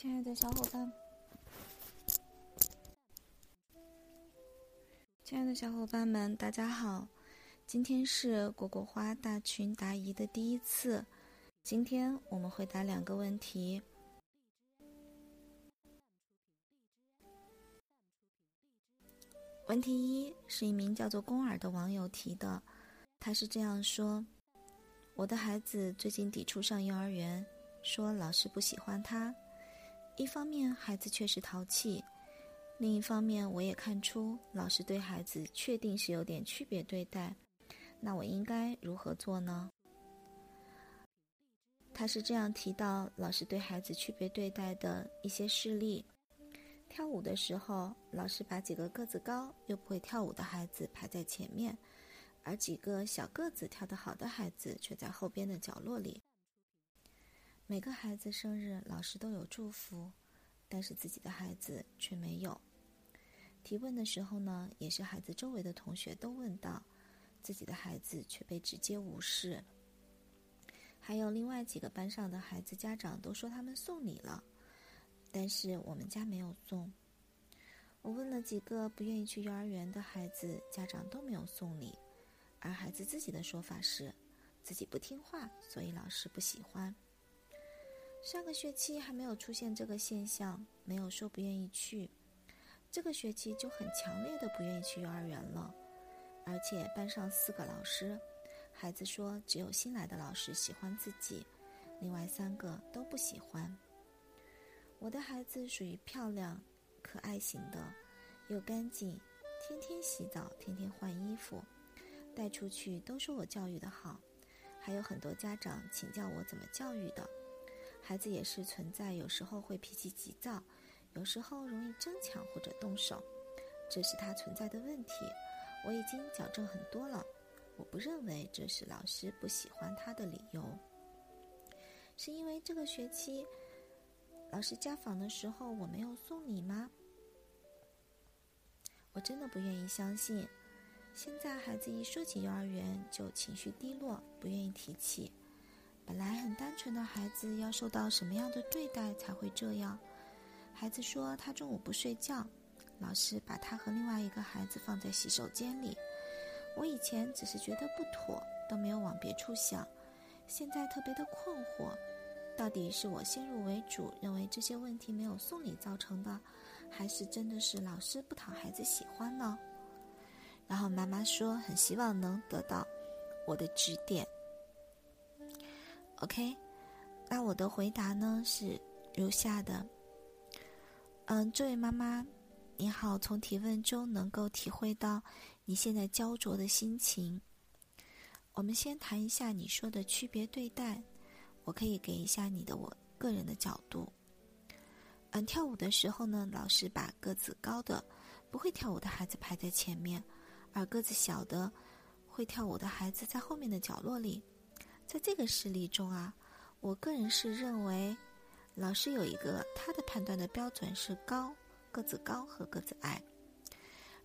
亲爱的小伙伴，亲爱的小伙伴们，大家好！今天是果果花大群答疑的第一次，今天我们回答两个问题。问题一是一名叫做宫尔的网友提的，他是这样说：“我的孩子最近抵触上幼儿园，说老师不喜欢他。一方面孩子确实淘气，另一方面我也看出老师对孩子确定是有点区别对待。那我应该如何做呢？”他是这样提到老师对孩子区别对待的一些事例。跳舞的时候，老师把几个个子高又不会跳舞的孩子排在前面，而几个小个子跳得好的孩子却在后边的角落里。每个孩子生日，老师都有祝福，但是自己的孩子却没有。提问的时候呢，也是孩子周围的同学都问到，自己的孩子却被直接无视。还有另外几个班上的孩子，家长都说他们送礼了。但是我们家没有送。我问了几个不愿意去幼儿园的孩子，家长都没有送礼，而孩子自己的说法是，自己不听话，所以老师不喜欢。上个学期还没有出现这个现象，没有说不愿意去，这个学期就很强烈的不愿意去幼儿园了，而且班上四个老师，孩子说只有新来的老师喜欢自己，另外三个都不喜欢。我的孩子属于漂亮、可爱型的，又干净，天天洗澡，天天换衣服，带出去都说我教育的好，还有很多家长请教我怎么教育的。孩子也是存在，有时候会脾气急躁，有时候容易争抢或者动手，这是他存在的问题。我已经矫正很多了，我不认为这是老师不喜欢他的理由，是因为这个学期。老师家访的时候，我没有送礼吗？我真的不愿意相信。现在孩子一说起幼儿园就情绪低落，不愿意提起。本来很单纯的孩子，要受到什么样的对待才会这样？孩子说他中午不睡觉，老师把他和另外一个孩子放在洗手间里。我以前只是觉得不妥，都没有往别处想，现在特别的困惑。到底是我先入为主，认为这些问题没有送礼造成的，还是真的是老师不讨孩子喜欢呢？然后妈妈说很希望能得到我的指点。OK，那我的回答呢是如下的。嗯，这位妈妈你好，从提问中能够体会到你现在焦灼的心情。我们先谈一下你说的区别对待。我可以给一下你的我个人的角度。嗯，跳舞的时候呢，老师把个子高的、不会跳舞的孩子排在前面，而个子小的、会跳舞的孩子在后面的角落里。在这个事例中啊，我个人是认为，老师有一个他的判断的标准是高个子高和个子矮，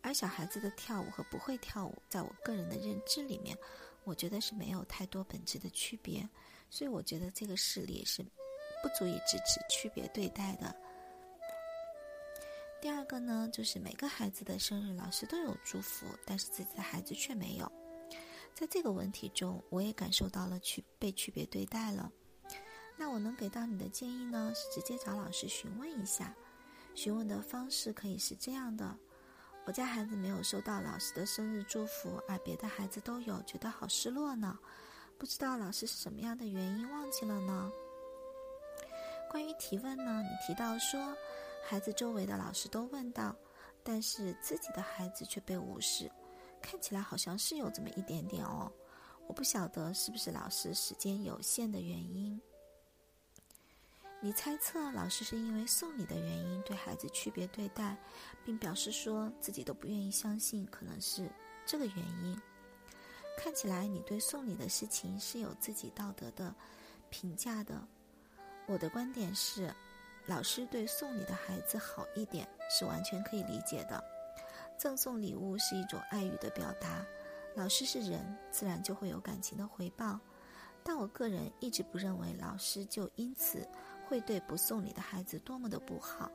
而小孩子的跳舞和不会跳舞，在我个人的认知里面，我觉得是没有太多本质的区别。所以我觉得这个事例是不足以支持区别对待的。第二个呢，就是每个孩子的生日老师都有祝福，但是自己的孩子却没有。在这个问题中，我也感受到了区被区别对待了。那我能给到你的建议呢，是直接找老师询问一下。询问的方式可以是这样的：我家孩子没有收到老师的生日祝福，而别的孩子都有，觉得好失落呢。不知道老师是什么样的原因忘记了呢？关于提问呢，你提到说，孩子周围的老师都问到，但是自己的孩子却被无视，看起来好像是有这么一点点哦。我不晓得是不是老师时间有限的原因。你猜测老师是因为送礼的原因对孩子区别对待，并表示说自己都不愿意相信，可能是这个原因。看起来你对送礼的事情是有自己道德的评价的。我的观点是，老师对送礼的孩子好一点是完全可以理解的。赠送礼物是一种爱语的表达，老师是人，自然就会有感情的回报。但我个人一直不认为老师就因此会对不送礼的孩子多么的不好。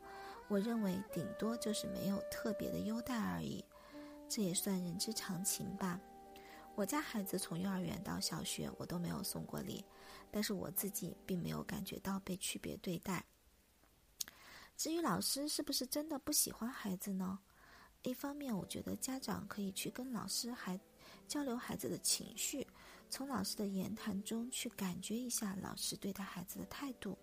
我认为顶多就是没有特别的优待而已，这也算人之常情吧。我家孩子从幼儿园到小学，我都没有送过礼，但是我自己并没有感觉到被区别对待。至于老师是不是真的不喜欢孩子呢？一方面，我觉得家长可以去跟老师还交流孩子的情绪，从老师的言谈中去感觉一下老师对待孩子的态度。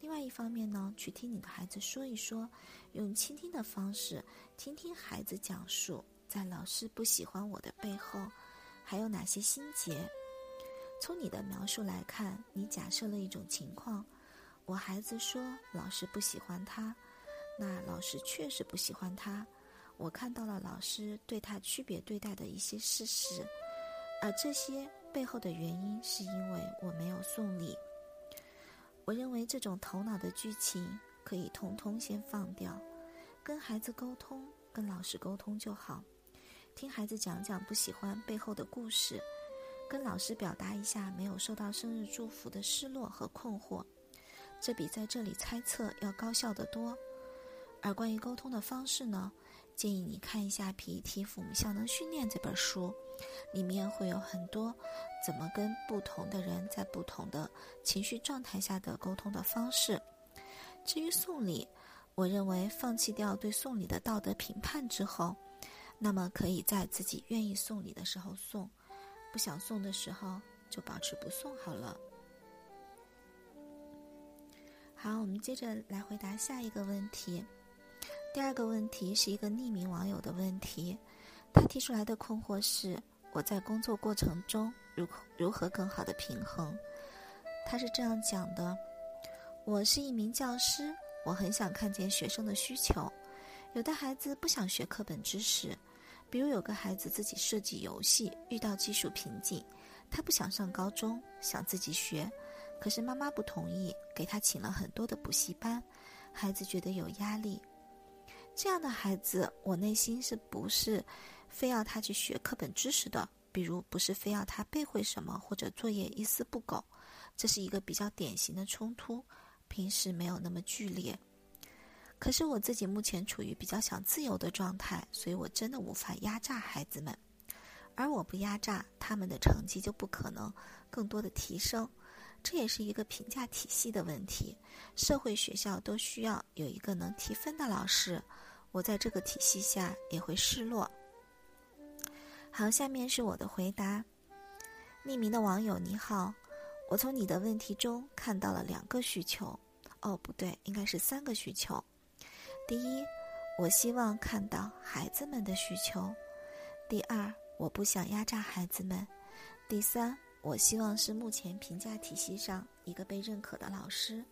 另外一方面呢，去听你的孩子说一说，用倾听的方式听听孩子讲述，在老师不喜欢我的背后，还有哪些心结。从你的描述来看，你假设了一种情况。我孩子说老师不喜欢他，那老师确实不喜欢他。我看到了老师对他区别对待的一些事实，而这些背后的原因是因为我没有送礼。我认为这种头脑的剧情可以通通先放掉，跟孩子沟通，跟老师沟通就好。听孩子讲讲不喜欢背后的故事，跟老师表达一下没有收到生日祝福的失落和困惑。这比在这里猜测要高效得多。而关于沟通的方式呢，建议你看一下《PET 父母效能训练》这本书，里面会有很多怎么跟不同的人在不同的情绪状态下的沟通的方式。至于送礼，我认为放弃掉对送礼的道德评判之后，那么可以在自己愿意送礼的时候送，不想送的时候就保持不送好了。好，我们接着来回答下一个问题。第二个问题是一个匿名网友的问题，他提出来的困惑是：我在工作过程中如如何更好的平衡？他是这样讲的：我是一名教师，我很想看见学生的需求。有的孩子不想学课本知识，比如有个孩子自己设计游戏，遇到技术瓶颈，他不想上高中，想自己学。可是妈妈不同意，给他请了很多的补习班，孩子觉得有压力。这样的孩子，我内心是不是非要他去学课本知识的？比如不是非要他背会什么，或者作业一丝不苟，这是一个比较典型的冲突。平时没有那么剧烈，可是我自己目前处于比较想自由的状态，所以我真的无法压榨孩子们。而我不压榨他们的成绩，就不可能更多的提升。这也是一个评价体系的问题，社会学校都需要有一个能提分的老师，我在这个体系下也会失落。好，下面是我的回答。匿名的网友你好，我从你的问题中看到了两个需求，哦不对，应该是三个需求。第一，我希望看到孩子们的需求；第二，我不想压榨孩子们；第三。我希望是目前评价体系上一个被认可的老师。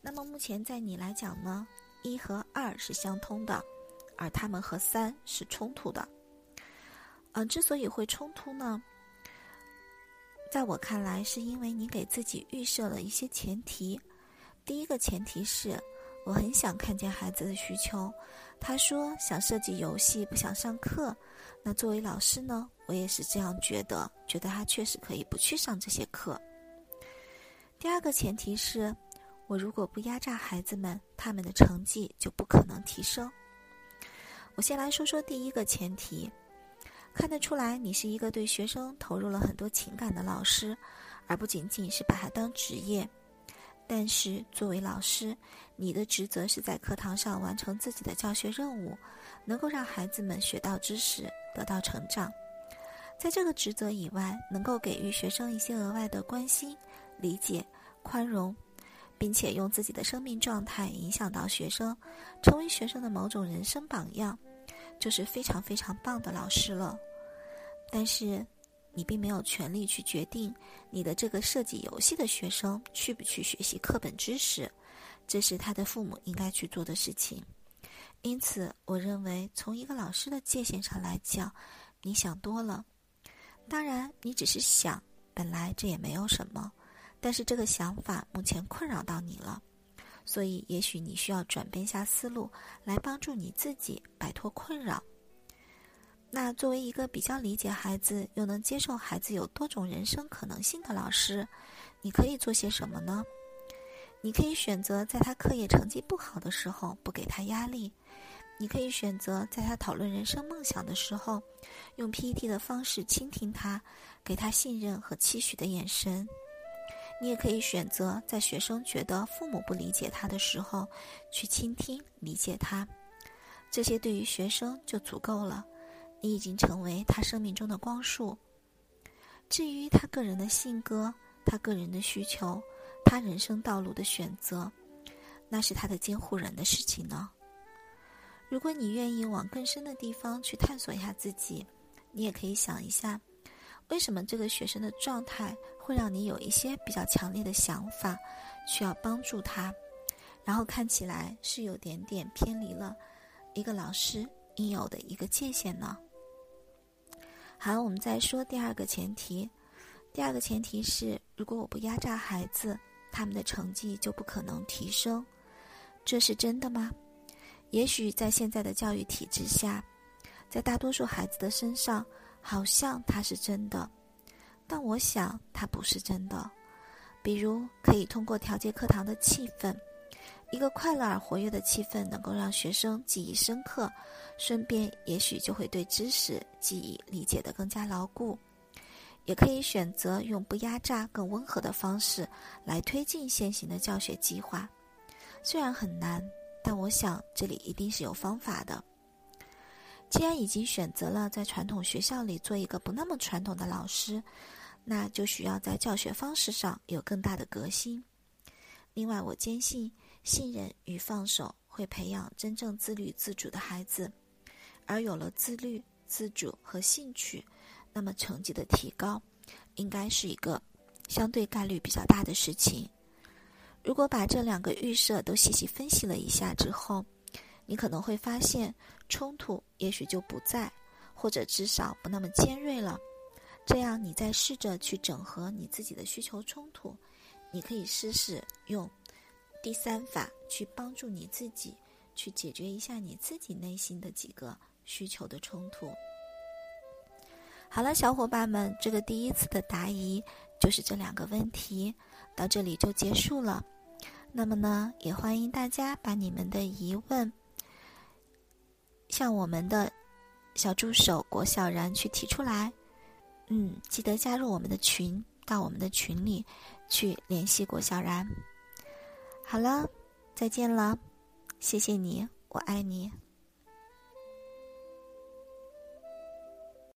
那么目前在你来讲呢？一和二是相通的，而他们和三是冲突的。嗯，之所以会冲突呢，在我看来，是因为你给自己预设了一些前提。第一个前提是，我很想看见孩子的需求。他说想设计游戏，不想上课。那作为老师呢，我也是这样觉得，觉得他确实可以不去上这些课。第二个前提是，我如果不压榨孩子们，他们的成绩就不可能提升。我先来说说第一个前提，看得出来你是一个对学生投入了很多情感的老师，而不仅仅是把他当职业。但是作为老师，你的职责是在课堂上完成自己的教学任务，能够让孩子们学到知识。得到成长，在这个职责以外，能够给予学生一些额外的关心、理解、宽容，并且用自己的生命状态影响到学生，成为学生的某种人生榜样，就是非常非常棒的老师了。但是，你并没有权利去决定你的这个设计游戏的学生去不去学习课本知识，这是他的父母应该去做的事情。因此，我认为从一个老师的界限上来讲，你想多了。当然，你只是想，本来这也没有什么。但是这个想法目前困扰到你了，所以也许你需要转变一下思路，来帮助你自己摆脱困扰。那作为一个比较理解孩子，又能接受孩子有多种人生可能性的老师，你可以做些什么呢？你可以选择在他课业成绩不好的时候不给他压力，你可以选择在他讨论人生梦想的时候，用 PET 的方式倾听他，给他信任和期许的眼神。你也可以选择在学生觉得父母不理解他的时候，去倾听、理解他。这些对于学生就足够了。你已经成为他生命中的光束。至于他个人的性格、他个人的需求、他人生道路的选择，那是他的监护人的事情呢。如果你愿意往更深的地方去探索一下自己，你也可以想一下，为什么这个学生的状态会让你有一些比较强烈的想法，需要帮助他，然后看起来是有点点偏离了一个老师应有的一个界限呢？好，我们再说第二个前提。第二个前提是，如果我不压榨孩子，他们的成绩就不可能提升。这是真的吗？也许在现在的教育体制下，在大多数孩子的身上，好像它是真的，但我想它不是真的。比如，可以通过调节课堂的气氛。一个快乐而活跃的气氛能够让学生记忆深刻，顺便也许就会对知识记忆理解的更加牢固。也可以选择用不压榨、更温和的方式来推进现行的教学计划。虽然很难，但我想这里一定是有方法的。既然已经选择了在传统学校里做一个不那么传统的老师，那就需要在教学方式上有更大的革新。另外，我坚信。信任与放手会培养真正自律自主的孩子，而有了自律、自主和兴趣，那么成绩的提高应该是一个相对概率比较大的事情。如果把这两个预设都细细分析了一下之后，你可能会发现冲突也许就不在，或者至少不那么尖锐了。这样，你再试着去整合你自己的需求冲突，你可以试试用。第三法去帮助你自己，去解决一下你自己内心的几个需求的冲突。好了，小伙伴们，这个第一次的答疑就是这两个问题，到这里就结束了。那么呢，也欢迎大家把你们的疑问向我们的小助手郭小然去提出来。嗯，记得加入我们的群，到我们的群里去联系郭小然。好了，再见了，谢谢你，我爱你。